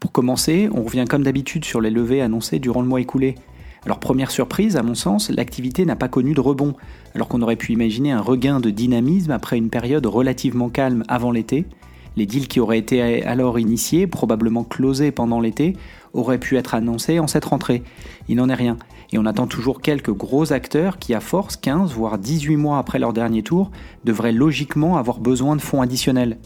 Pour commencer, on revient comme d'habitude sur les levées annoncées durant le mois écoulé. Alors première surprise, à mon sens, l'activité n'a pas connu de rebond, alors qu'on aurait pu imaginer un regain de dynamisme après une période relativement calme avant l'été. Les deals qui auraient été alors initiés, probablement closés pendant l'été, auraient pu être annoncés en cette rentrée. Il n'en est rien. Et on attend toujours quelques gros acteurs qui, à force, 15 voire 18 mois après leur dernier tour, devraient logiquement avoir besoin de fonds additionnels.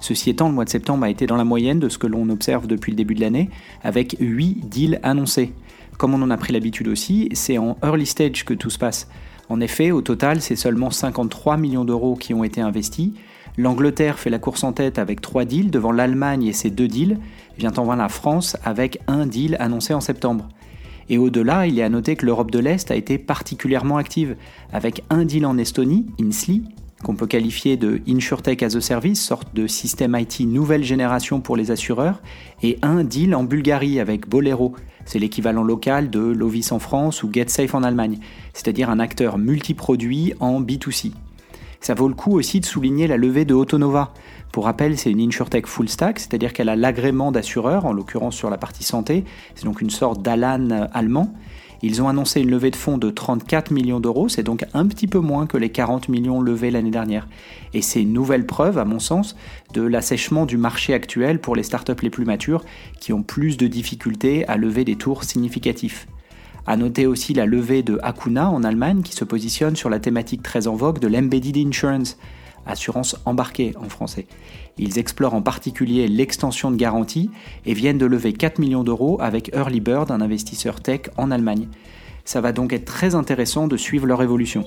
Ceci étant, le mois de septembre a été dans la moyenne de ce que l'on observe depuis le début de l'année, avec 8 deals annoncés. Comme on en a pris l'habitude aussi, c'est en early stage que tout se passe. En effet, au total, c'est seulement 53 millions d'euros qui ont été investis. L'Angleterre fait la course en tête avec 3 deals devant l'Allemagne et ses 2 deals. Vient en vain la France avec un deal annoncé en septembre. Et au-delà, il est à noter que l'Europe de l'Est a été particulièrement active, avec un deal en Estonie, Insli, qu'on peut qualifier de InsurTech as a Service, sorte de système IT nouvelle génération pour les assureurs, et un deal en Bulgarie avec Bolero. C'est l'équivalent local de Lovis en France ou GetSafe en Allemagne, c'est-à-dire un acteur multiproduit en B2C. Ça vaut le coup aussi de souligner la levée de Autonova. Pour rappel, c'est une InsurTech full stack, c'est-à-dire qu'elle a l'agrément d'assureur, en l'occurrence sur la partie santé, c'est donc une sorte d'Alan allemand, ils ont annoncé une levée de fonds de 34 millions d'euros, c'est donc un petit peu moins que les 40 millions levés l'année dernière. Et c'est une nouvelle preuve, à mon sens, de l'assèchement du marché actuel pour les startups les plus matures qui ont plus de difficultés à lever des tours significatifs. À noter aussi la levée de Hakuna en Allemagne qui se positionne sur la thématique très en vogue de l'embedded insurance, assurance embarquée en français. Ils explorent en particulier l'extension de garantie et viennent de lever 4 millions d'euros avec Early Bird, un investisseur tech en Allemagne. Ça va donc être très intéressant de suivre leur évolution.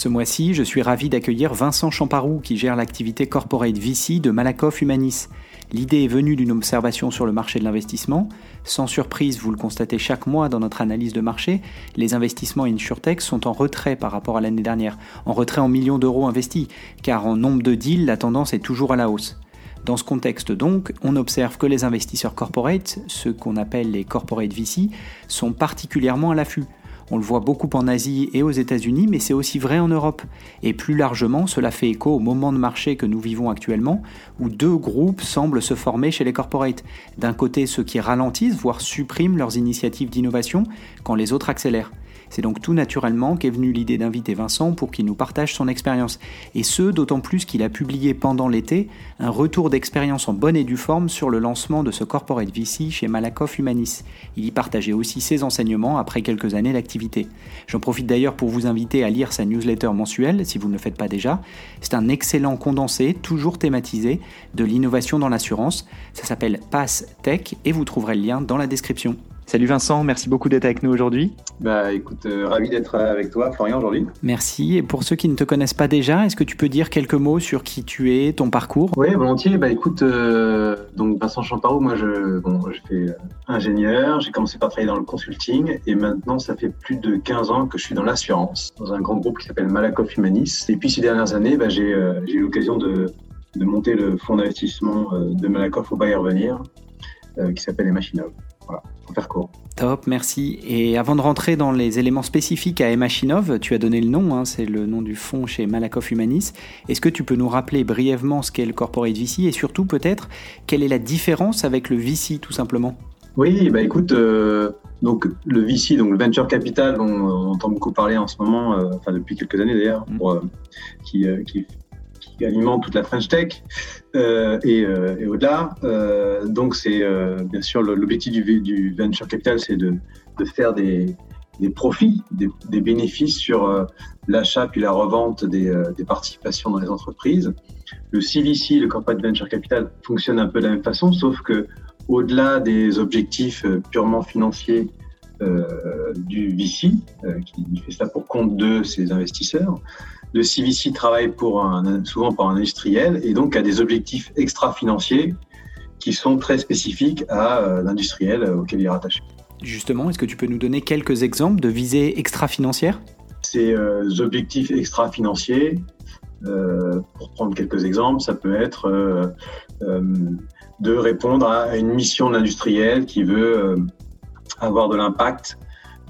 Ce mois-ci, je suis ravi d'accueillir Vincent Champarou qui gère l'activité corporate VC de Malakoff Humanis. L'idée est venue d'une observation sur le marché de l'investissement. Sans surprise, vous le constatez chaque mois dans notre analyse de marché, les investissements InsurTech sont en retrait par rapport à l'année dernière, en retrait en millions d'euros investis, car en nombre de deals, la tendance est toujours à la hausse. Dans ce contexte donc, on observe que les investisseurs corporate, ceux qu'on appelle les corporate VC, sont particulièrement à l'affût. On le voit beaucoup en Asie et aux États-Unis, mais c'est aussi vrai en Europe. Et plus largement, cela fait écho au moment de marché que nous vivons actuellement, où deux groupes semblent se former chez les corporates. D'un côté, ceux qui ralentissent, voire suppriment leurs initiatives d'innovation, quand les autres accélèrent. C'est donc tout naturellement qu'est venue l'idée d'inviter Vincent pour qu'il nous partage son expérience, et ce d'autant plus qu'il a publié pendant l'été un retour d'expérience en bonne et due forme sur le lancement de ce corporate VC chez Malakoff Humanis. Il y partageait aussi ses enseignements après quelques années d'activité. J'en profite d'ailleurs pour vous inviter à lire sa newsletter mensuelle si vous ne le faites pas déjà. C'est un excellent condensé, toujours thématisé, de l'innovation dans l'assurance. Ça s'appelle Pass Tech et vous trouverez le lien dans la description. Salut Vincent, merci beaucoup d'être avec nous aujourd'hui. Bah écoute, euh, ravi d'être avec toi Florian aujourd'hui. Merci. Et pour ceux qui ne te connaissent pas déjà, est-ce que tu peux dire quelques mots sur qui tu es, ton parcours? Oui, volontiers. Bah écoute, euh, donc Vincent Champarot, moi je, bon, je fais ingénieur, j'ai commencé par travailler dans le consulting et maintenant ça fait plus de 15 ans que je suis dans l'assurance, dans un grand groupe qui s'appelle Malakoff Humanis. Et puis ces dernières années, bah, j'ai euh, eu l'occasion de, de, monter le fonds d'investissement de Malakoff au Bayer Venir qui s'appelle Emachinov. Voilà, pour faire court. Top, merci. Et avant de rentrer dans les éléments spécifiques à Emachinov, tu as donné le nom, hein, c'est le nom du fonds chez Malakoff Humanis. Est-ce que tu peux nous rappeler brièvement ce qu'est le corporate VC et surtout peut-être quelle est la différence avec le VC tout simplement? Oui, bah écoute, euh, donc le VC, donc le venture capital dont on entend beaucoup parler en ce moment, euh, enfin depuis quelques années d'ailleurs, mm. euh, qui, qui alimente toute la French Tech euh, et, euh, et au-delà. Euh, donc, c'est bien sûr l'objectif du, du, venture capital, c'est de, faire des, profits, des, bénéfices sur l'achat puis la revente des, participations dans les entreprises. Le CVC, le corporate venture capital, fonctionne un peu de la même façon, sauf que au-delà des objectifs purement financiers du VC, qui fait ça pour compte de ses investisseurs, le CVC travaille pour un, souvent pour un industriel et donc a des objectifs extra-financiers qui sont très spécifiques à l'industriel auquel il est rattaché. Justement, est-ce que tu peux nous donner quelques exemples de visées extra-financières? Ces objectifs extra-financiers, pour prendre quelques exemples, ça peut être de répondre à une mission d'industriel qui veut avoir de l'impact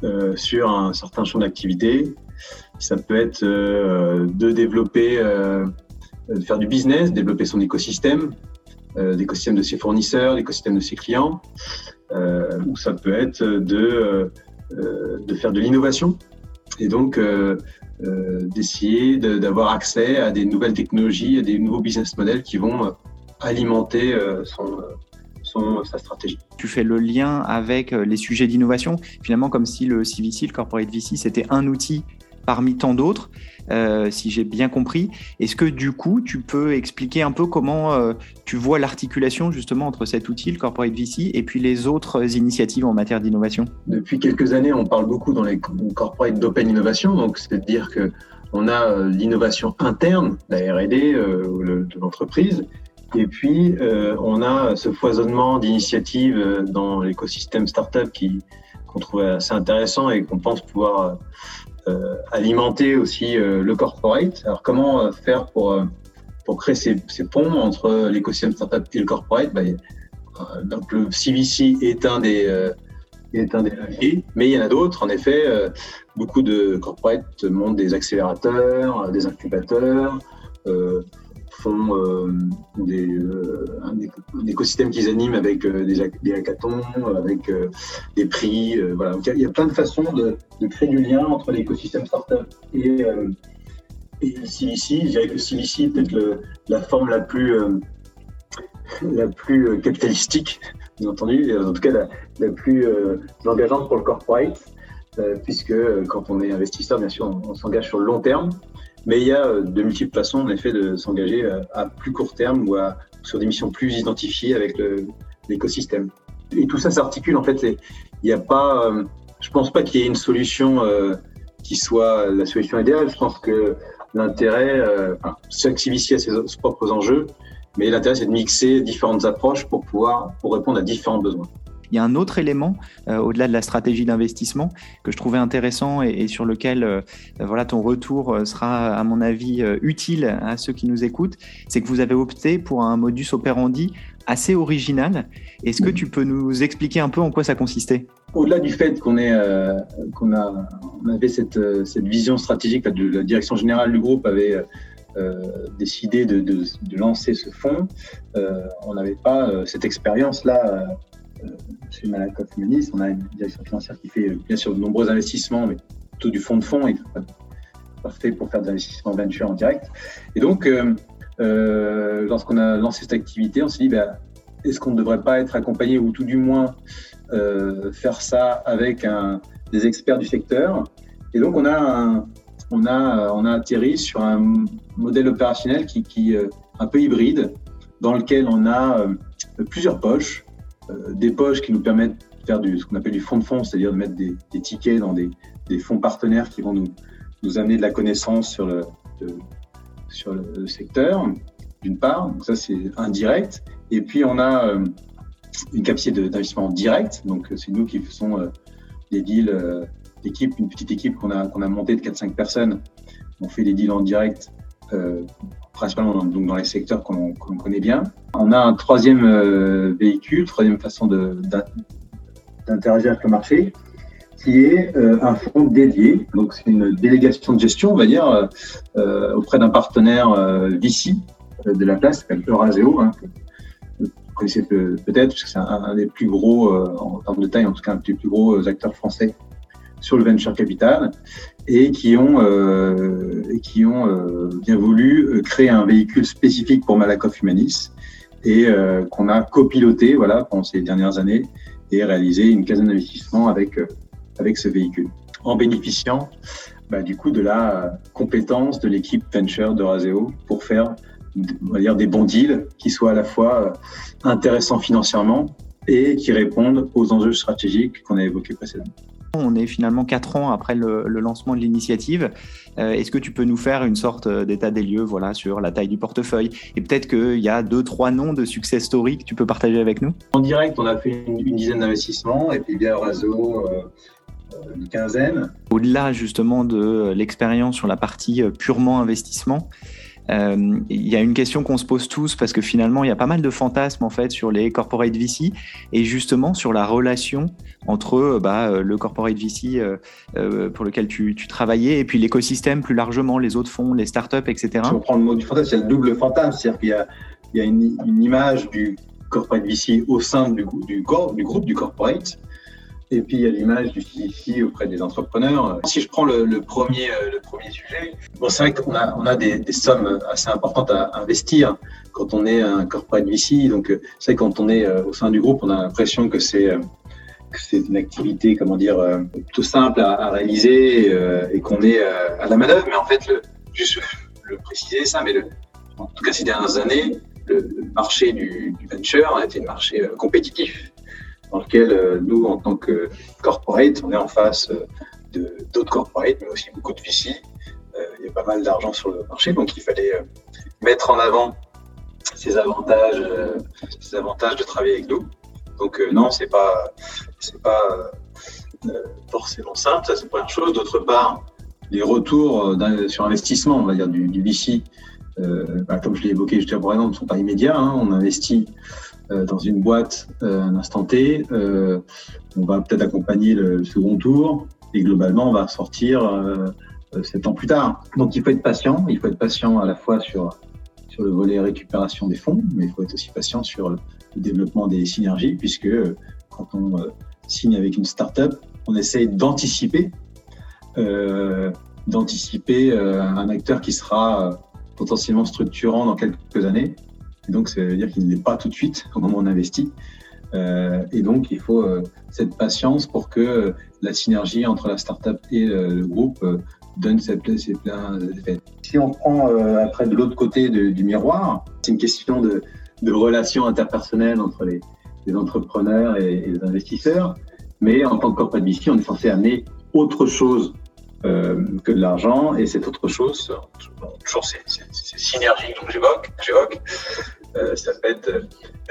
euh, sur un certain champ d'activité. Ça peut être euh, de développer, euh, de faire du business, développer son écosystème, l'écosystème de ses fournisseurs, l'écosystème de ses clients, ou ça peut être de, de faire de l'innovation et donc d'essayer d'avoir accès à des nouvelles technologies, à des nouveaux business models qui vont alimenter son, sa stratégie. Tu fais le lien avec euh, les sujets d'innovation, finalement comme si le CVC, le Corporate VC, c'était un outil parmi tant d'autres, euh, si j'ai bien compris. Est-ce que du coup, tu peux expliquer un peu comment euh, tu vois l'articulation justement entre cet outil, le Corporate VC, et puis les autres initiatives en matière d'innovation? Depuis quelques années, on parle beaucoup dans les corporate d'open innovation, donc c'est-à-dire que on a l'innovation interne, la R&D de l'entreprise, et puis, euh, on a ce foisonnement d'initiatives euh, dans l'écosystème startup qui qu'on trouve assez intéressant et qu'on pense pouvoir euh, alimenter aussi le corporate. Alors, comment faire pour pour créer ces, ces ponts entre l'écosystème startup et le corporate? Ben, Donc, le CVC est un des est un des leviers, mais il y en a d'autres. En effet, beaucoup de corporates montent des accélérateurs, des incubateurs. Euh, font euh, des, euh, un, écosystème qu'ils animent avec euh, des, hackathons, avec des prix. voilà. il y, a plein de façons de, créer du lien entre l'écosystème startup et, et CVC. Je dirais que CVC est peut-être la forme la plus, la plus capitalistique, bien entendu, en tout cas la plus engageante pour le corporate. puisque quand on est investisseur, bien sûr, on s'engage sur le long terme. Mais il y a euh, de multiples façons, en effet, de s'engager euh, à plus court terme ou à, sur des missions plus identifiées avec l'écosystème. Et tout ça s'articule, en fait. Il n'y a pas, euh, je pense pas qu'il y ait une solution qui soit la solution idéale. Je pense que l'intérêt, enfin, chaque CVC a ses, ses propres enjeux, mais l'intérêt, c'est de mixer différentes approches pour pouvoir, pour répondre à différents besoins. Il y a un autre élément, euh, au-delà de la stratégie d'investissement, que je trouvais intéressant et, sur lequel euh, voilà, ton retour euh, sera, à mon avis, utile à ceux qui nous écoutent, c'est que vous avez opté pour un modus operandi assez original. Est-ce que tu peux nous expliquer un peu en quoi ça consistait? Au-delà du fait qu'on qu'on a, on avait cette, cette vision stratégique, la direction générale du groupe avait décidé de, de, de, lancer ce fonds, on n'avait pas cette expérience-là chez Malakoff Humanis, on a une direction financière qui fait bien sûr de nombreux investissements, mais plutôt du fonds de fonds et pas fait pour faire des investissements venture en direct. Et donc, euh, euh, lorsqu'on a lancé cette activité, on s'est dit, bah, est-ce qu'on ne devrait pas être accompagné ou tout du moins euh, faire ça avec des experts du secteur? Et donc, on a, on a, on a atterri sur un modèle opérationnel qui, qui un peu hybride, dans lequel on a plusieurs poches euh, des poches qui nous permettent de faire du, ce qu'on appelle du fonds de fonds, c'est-à-dire de mettre des, tickets dans des, fonds partenaires qui vont nous, nous amener de la connaissance sur le, sur le secteur, d'une part. Donc ça, c'est indirect. Et puis, on a euh, une capacité d'investissement direct. Donc, c'est nous qui faisons euh, des deals d'équipe, une petite équipe qu'on a, qu'on a montée de 4-5 personnes. On fait des deals en direct principalement dans, donc dans les secteurs qu'on connaît bien. On a un troisième euh, véhicule, troisième façon d'interagir avec le marché, qui est euh, un fonds dédié. Donc c'est une délégation de gestion, on va dire, euh, auprès d'un partenaire VC de la place, qui s'appelle Euraseo. Hein, vous connaissez peut-être, parce que c'est un, des plus gros, en termes de taille, en tout cas un des plus gros acteurs français sur le venture capital et qui ont, euh, euh, bien voulu euh, créer un véhicule spécifique pour Malakoff Humanis et qu'on a copiloté voilà, pendant ces dernières années et réalisé une quinzaine d'investissements avec, avec ce véhicule en bénéficiant bah, du coup de la compétence de l'équipe venture de Raseo pour faire dire, des bons deals qui soient à la fois intéressants financièrement et qui répondent aux enjeux stratégiques qu'on a évoqués précédemment. On est finalement quatre ans après le, lancement de l'initiative. Euh, est-ce que tu peux nous faire une sorte euh, d'état des lieux voilà, sur la taille du portefeuille? Et peut-être qu'il y a deux, trois noms de success story que tu peux partager avec nous? En direct, on a fait une, dizaine d'investissements et puis bien réseau, une quinzaine. Au-delà justement de l'expérience sur la partie purement investissement, euh, il y a une question qu'on se pose tous parce que finalement, il y a pas mal de fantasmes en fait sur les corporate VC et justement sur la relation entre euh, bah, euh, le corporate VC pour lequel tu, travaillais et puis l'écosystème plus largement, les autres fonds, les startups, etc. Si on prend le mot du fantasme, a le double fantasme, c'est-à-dire qu'il y a, une, image du corporate VC au sein du groupe du corporate et puis, il y a l'image du CDC auprès des entrepreneurs. Si je prends le, premier, euh, le premier sujet, bon, c'est vrai qu'on a, on a des, des, sommes assez importantes à investir quand on est un corporate VC. Donc, euh, c'est quand on est euh, au sein du groupe, on a l'impression que c'est c'est une activité, comment dire, tout simple à, réaliser et qu'on est à la manœuvre. Mais en fait, le, juste le préciser ça, mais le, en tout cas ces dernières années, le, marché du, du venture a été un marché compétitif dans lequel euh, nous, en tant que corporate, on est en face euh, d'autres corporates, mais aussi beaucoup de VC. Euh, il y a pas mal d'argent sur le marché, donc il fallait mettre en avant ces avantages, ces avantages de travailler avec nous. Donc non, c'est pas, pas forcément simple. Ça, c'est la première chose. D'autre part, les retours sur investissement, on va dire du, du VC, bah, comme je l'ai évoqué juste avant, ne sont pas immédiats. Hein. On investit euh, dans une boîte euh, un instant T. Euh, on va peut-être accompagner le second tour et globalement, on va sortir sept ans plus tard. Donc, il faut être patient. Il faut être patient à la fois sur, sur le volet récupération des fonds, mais il faut être aussi patient sur le développement des synergies, puisque quand on signe avec une startup, on essaye d'anticiper, euh, d'anticiper un acteur qui sera potentiellement structurant dans quelques années donc, ça veut dire qu'il n'est pas tout de suite au moment où on investit. Euh, et donc, il faut euh, cette patience pour que la synergie entre la startup et euh, le groupe donne ses, pleins effets. Si on prend après de l'autre côté du miroir, c'est une question de, relations interpersonnelles entre les, entrepreneurs et, les investisseurs. Mais en tant que corporate VC, on est censé amener autre chose que de l'argent. Et cette autre chose, toujours ces, ces synergies que j'évoque, euh, ça peut être euh,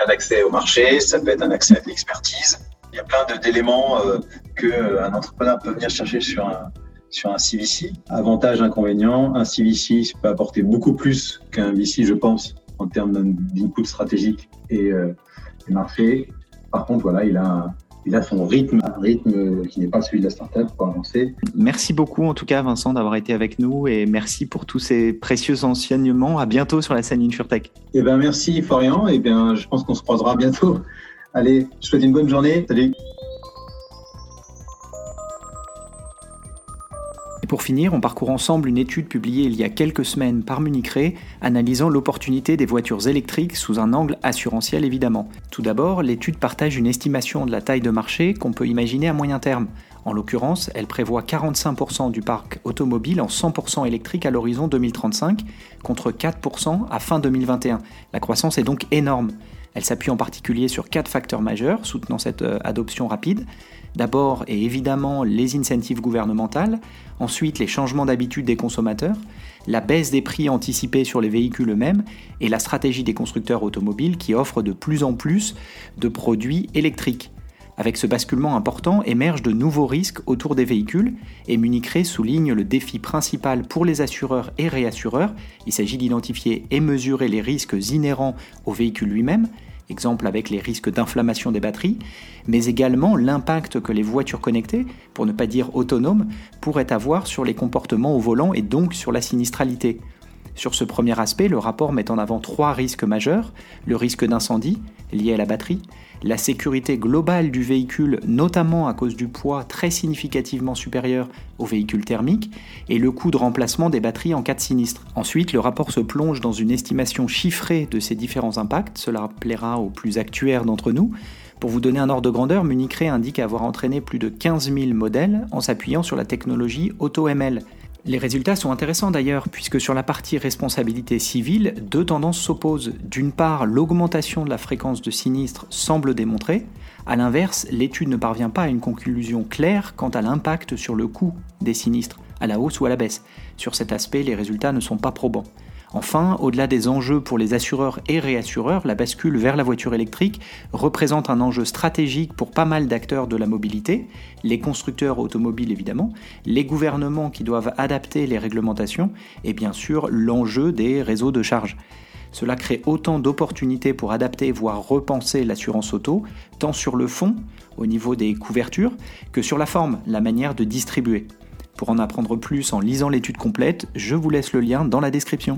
un accès au marché, ça peut être un accès à l'expertise. Il y a plein d'éléments euh, qu'un entrepreneur peut venir chercher sur un, sur un CVC. Avantage, inconvénient, un CVC peut apporter beaucoup plus qu'un VC, je pense, en termes d'input stratégique et, euh, et marché. Par contre, voilà, il a un, il a son rythme, un rythme qui n'est pas celui de la startup pour avancer. Merci beaucoup en tout cas Vincent d'avoir été avec nous et merci pour tous ces précieux enseignements. À bientôt sur la scène InsurTech. Eh bien merci Florian, et eh bien je pense qu'on se croisera bientôt. Allez, je souhaite une bonne journée. Salut. Pour finir, on parcourt ensemble une étude publiée il y a quelques semaines par Municré, analysant l'opportunité des voitures électriques sous un angle assurantiel évidemment. Tout d'abord, l'étude partage une estimation de la taille de marché qu'on peut imaginer à moyen terme. En l'occurrence, elle prévoit 45% du parc automobile en 100% électrique à l'horizon 2035, contre 4% à fin 2021. La croissance est donc énorme. Elle s'appuie en particulier sur quatre facteurs majeurs soutenant cette euh, adoption rapide. D'abord et évidemment les incentives gouvernementales, ensuite les changements d'habitude des consommateurs, la baisse des prix anticipés sur les véhicules eux-mêmes et la stratégie des constructeurs automobiles qui offrent de plus en plus de produits électriques. Avec ce basculement important émergent de nouveaux risques autour des véhicules et Municré souligne le défi principal pour les assureurs et réassureurs. Il s'agit d'identifier et mesurer les risques inhérents au véhicule lui-même, exemple avec les risques d'inflammation des batteries, mais également l'impact que les voitures connectées, pour ne pas dire autonomes, pourraient avoir sur les comportements au volant et donc sur la sinistralité. Sur ce premier aspect, le rapport met en avant trois risques majeurs, le risque d'incendie lié à la batterie, la sécurité globale du véhicule, notamment à cause du poids très significativement supérieur au véhicule thermique, et le coût de remplacement des batteries en cas de sinistre. Ensuite, le rapport se plonge dans une estimation chiffrée de ces différents impacts, cela plaira aux plus actuaires d'entre nous. Pour vous donner un ordre de grandeur, Municré indique avoir entraîné plus de 15 000 modèles en s'appuyant sur la technologie AutoML. Les résultats sont intéressants d'ailleurs, puisque sur la partie responsabilité civile, deux tendances s'opposent. D'une part, l'augmentation de la fréquence de sinistres semble démontrer. A l'inverse, l'étude ne parvient pas à une conclusion claire quant à l'impact sur le coût des sinistres, à la hausse ou à la baisse. Sur cet aspect, les résultats ne sont pas probants. Enfin, au-delà des enjeux pour les assureurs et réassureurs, la bascule vers la voiture électrique représente un enjeu stratégique pour pas mal d'acteurs de la mobilité, les constructeurs automobiles évidemment, les gouvernements qui doivent adapter les réglementations et bien sûr l'enjeu des réseaux de charge. Cela crée autant d'opportunités pour adapter, voire repenser l'assurance auto, tant sur le fond, au niveau des couvertures, que sur la forme, la manière de distribuer. Pour en apprendre plus en lisant l'étude complète, je vous laisse le lien dans la description.